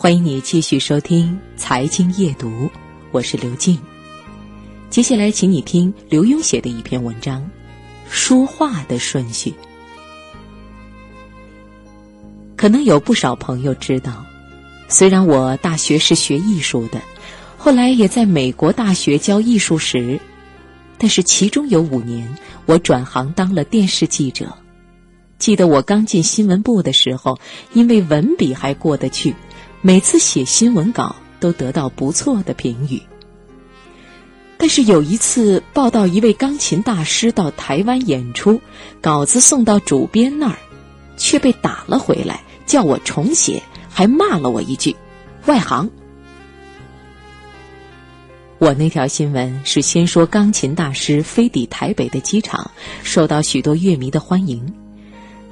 欢迎你继续收听《财经夜读》，我是刘静。接下来，请你听刘墉写的一篇文章《说话的顺序》。可能有不少朋友知道，虽然我大学是学艺术的，后来也在美国大学教艺术史，但是其中有五年，我转行当了电视记者。记得我刚进新闻部的时候，因为文笔还过得去。每次写新闻稿都得到不错的评语，但是有一次报道一位钢琴大师到台湾演出，稿子送到主编那儿，却被打了回来，叫我重写，还骂了我一句“外行”。我那条新闻是先说钢琴大师飞抵台北的机场，受到许多乐迷的欢迎。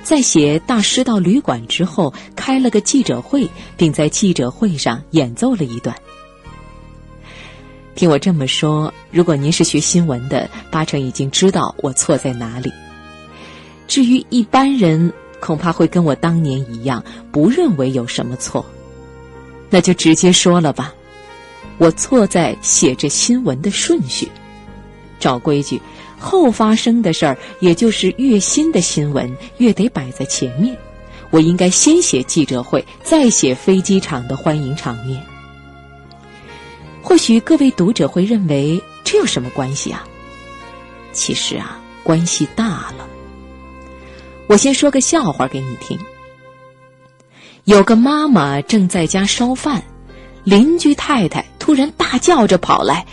在写大师到旅馆之后，开了个记者会，并在记者会上演奏了一段。听我这么说，如果您是学新闻的，八成已经知道我错在哪里。至于一般人，恐怕会跟我当年一样，不认为有什么错。那就直接说了吧，我错在写这新闻的顺序。照规矩。后发生的事儿，也就是越新的新闻，越得摆在前面。我应该先写记者会，再写飞机场的欢迎场面。或许各位读者会认为这有什么关系啊？其实啊，关系大了。我先说个笑话给你听。有个妈妈正在家烧饭，邻居太太突然大叫着跑来：“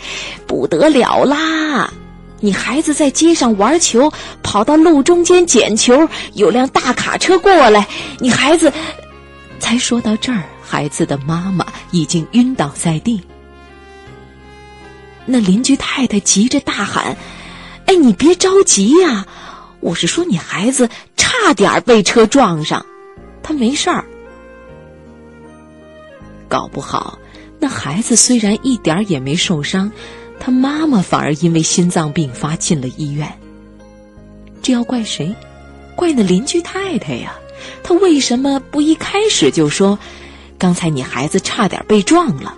不得了啦！”你孩子在街上玩球，跑到路中间捡球，有辆大卡车过来，你孩子才说到这儿，孩子的妈妈已经晕倒在地。那邻居太太急着大喊：“哎，你别着急呀，我是说你孩子差点被车撞上，他没事儿。搞不好，那孩子虽然一点也没受伤。”他妈妈反而因为心脏病发进了医院。这要怪谁？怪那邻居太太呀！她为什么不一开始就说：“刚才你孩子差点被撞了？”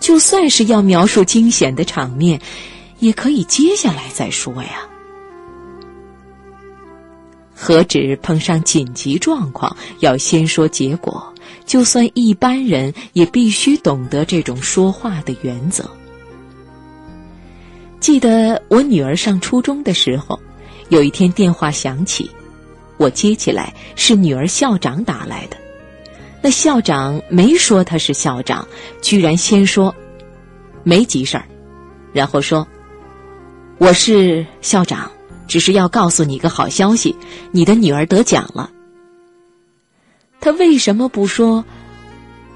就算是要描述惊险的场面，也可以接下来再说呀。何止碰上紧急状况要先说结果？就算一般人也必须懂得这种说话的原则。记得我女儿上初中的时候，有一天电话响起，我接起来是女儿校长打来的。那校长没说他是校长，居然先说没急事儿，然后说我是校长，只是要告诉你个好消息，你的女儿得奖了。他为什么不说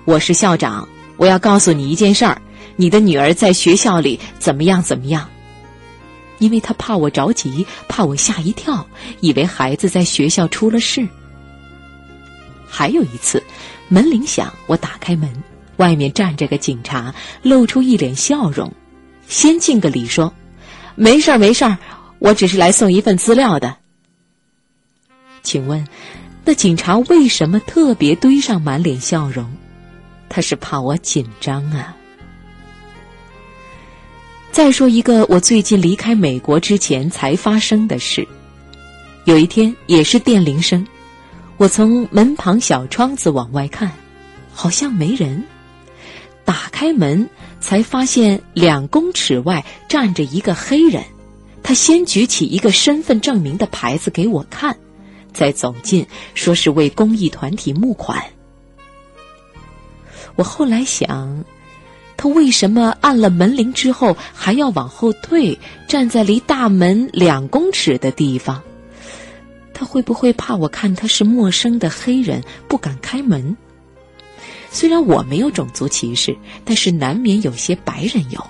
我是校长？我要告诉你一件事儿。你的女儿在学校里怎么样？怎么样？因为他怕我着急，怕我吓一跳，以为孩子在学校出了事。还有一次，门铃响，我打开门，外面站着个警察，露出一脸笑容，先敬个礼说：“没事儿，没事儿，我只是来送一份资料的。”请问，那警察为什么特别堆上满脸笑容？他是怕我紧张啊。再说一个我最近离开美国之前才发生的事。有一天也是电铃声，我从门旁小窗子往外看，好像没人。打开门才发现两公尺外站着一个黑人，他先举起一个身份证明的牌子给我看，再走近说是为公益团体募款。我后来想。他为什么按了门铃之后还要往后退，站在离大门两公尺的地方？他会不会怕我看他是陌生的黑人，不敢开门？虽然我没有种族歧视，但是难免有些白人有。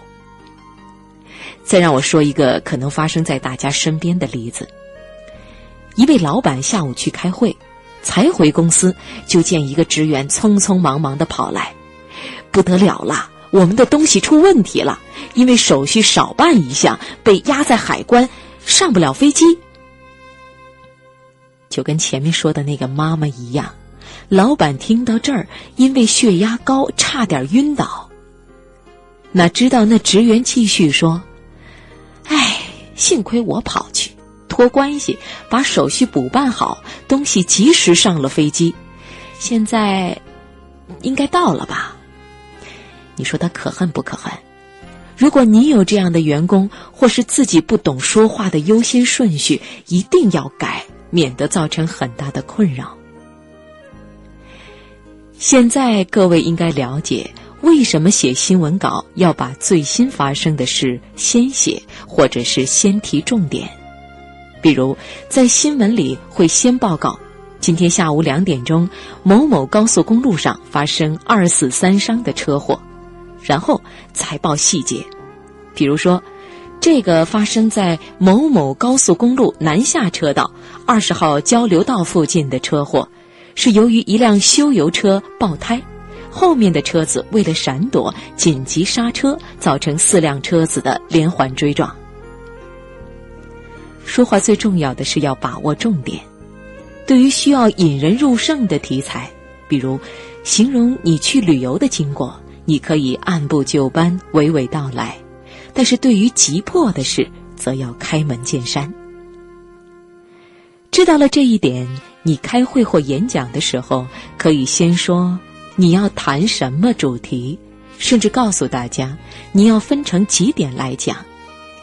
再让我说一个可能发生在大家身边的例子：一位老板下午去开会，才回公司就见一个职员匆匆忙忙的跑来，不得了了！我们的东西出问题了，因为手续少办一项，被压在海关，上不了飞机。就跟前面说的那个妈妈一样，老板听到这儿，因为血压高差点晕倒。哪知道那职员继续说：“哎，幸亏我跑去托关系，把手续补办好，东西及时上了飞机。现在应该到了吧？你说他可恨不可恨？如果你有这样的员工，或是自己不懂说话的优先顺序，一定要改，免得造成很大的困扰。现在各位应该了解。”为什么写新闻稿要把最新发生的事先写，或者是先提重点？比如在新闻里会先报告，今天下午两点钟某某高速公路上发生二死三伤的车祸，然后才报细节。比如说，这个发生在某某高速公路南下车道二十号交流道附近的车祸，是由于一辆修油车爆胎。后面的车子为了闪躲，紧急刹车，造成四辆车子的连环追撞。说话最重要的是要把握重点。对于需要引人入胜的题材，比如形容你去旅游的经过，你可以按部就班、娓娓道来；但是对于急迫的事，则要开门见山。知道了这一点，你开会或演讲的时候，可以先说。你要谈什么主题？甚至告诉大家，你要分成几点来讲，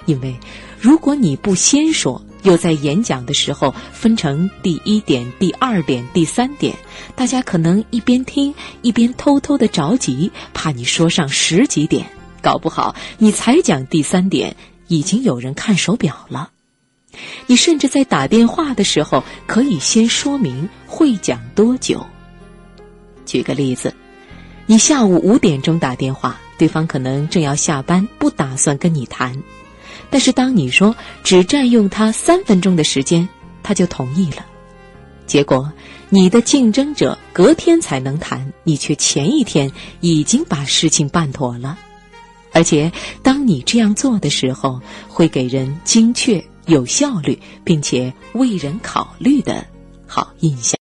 因为如果你不先说，又在演讲的时候分成第一点、第二点、第三点，大家可能一边听一边偷偷的着急，怕你说上十几点，搞不好你才讲第三点，已经有人看手表了。你甚至在打电话的时候，可以先说明会讲多久。举个例子，你下午五点钟打电话，对方可能正要下班，不打算跟你谈。但是当你说只占用他三分钟的时间，他就同意了。结果你的竞争者隔天才能谈，你却前一天已经把事情办妥了。而且当你这样做的时候，会给人精确、有效率，并且为人考虑的好印象。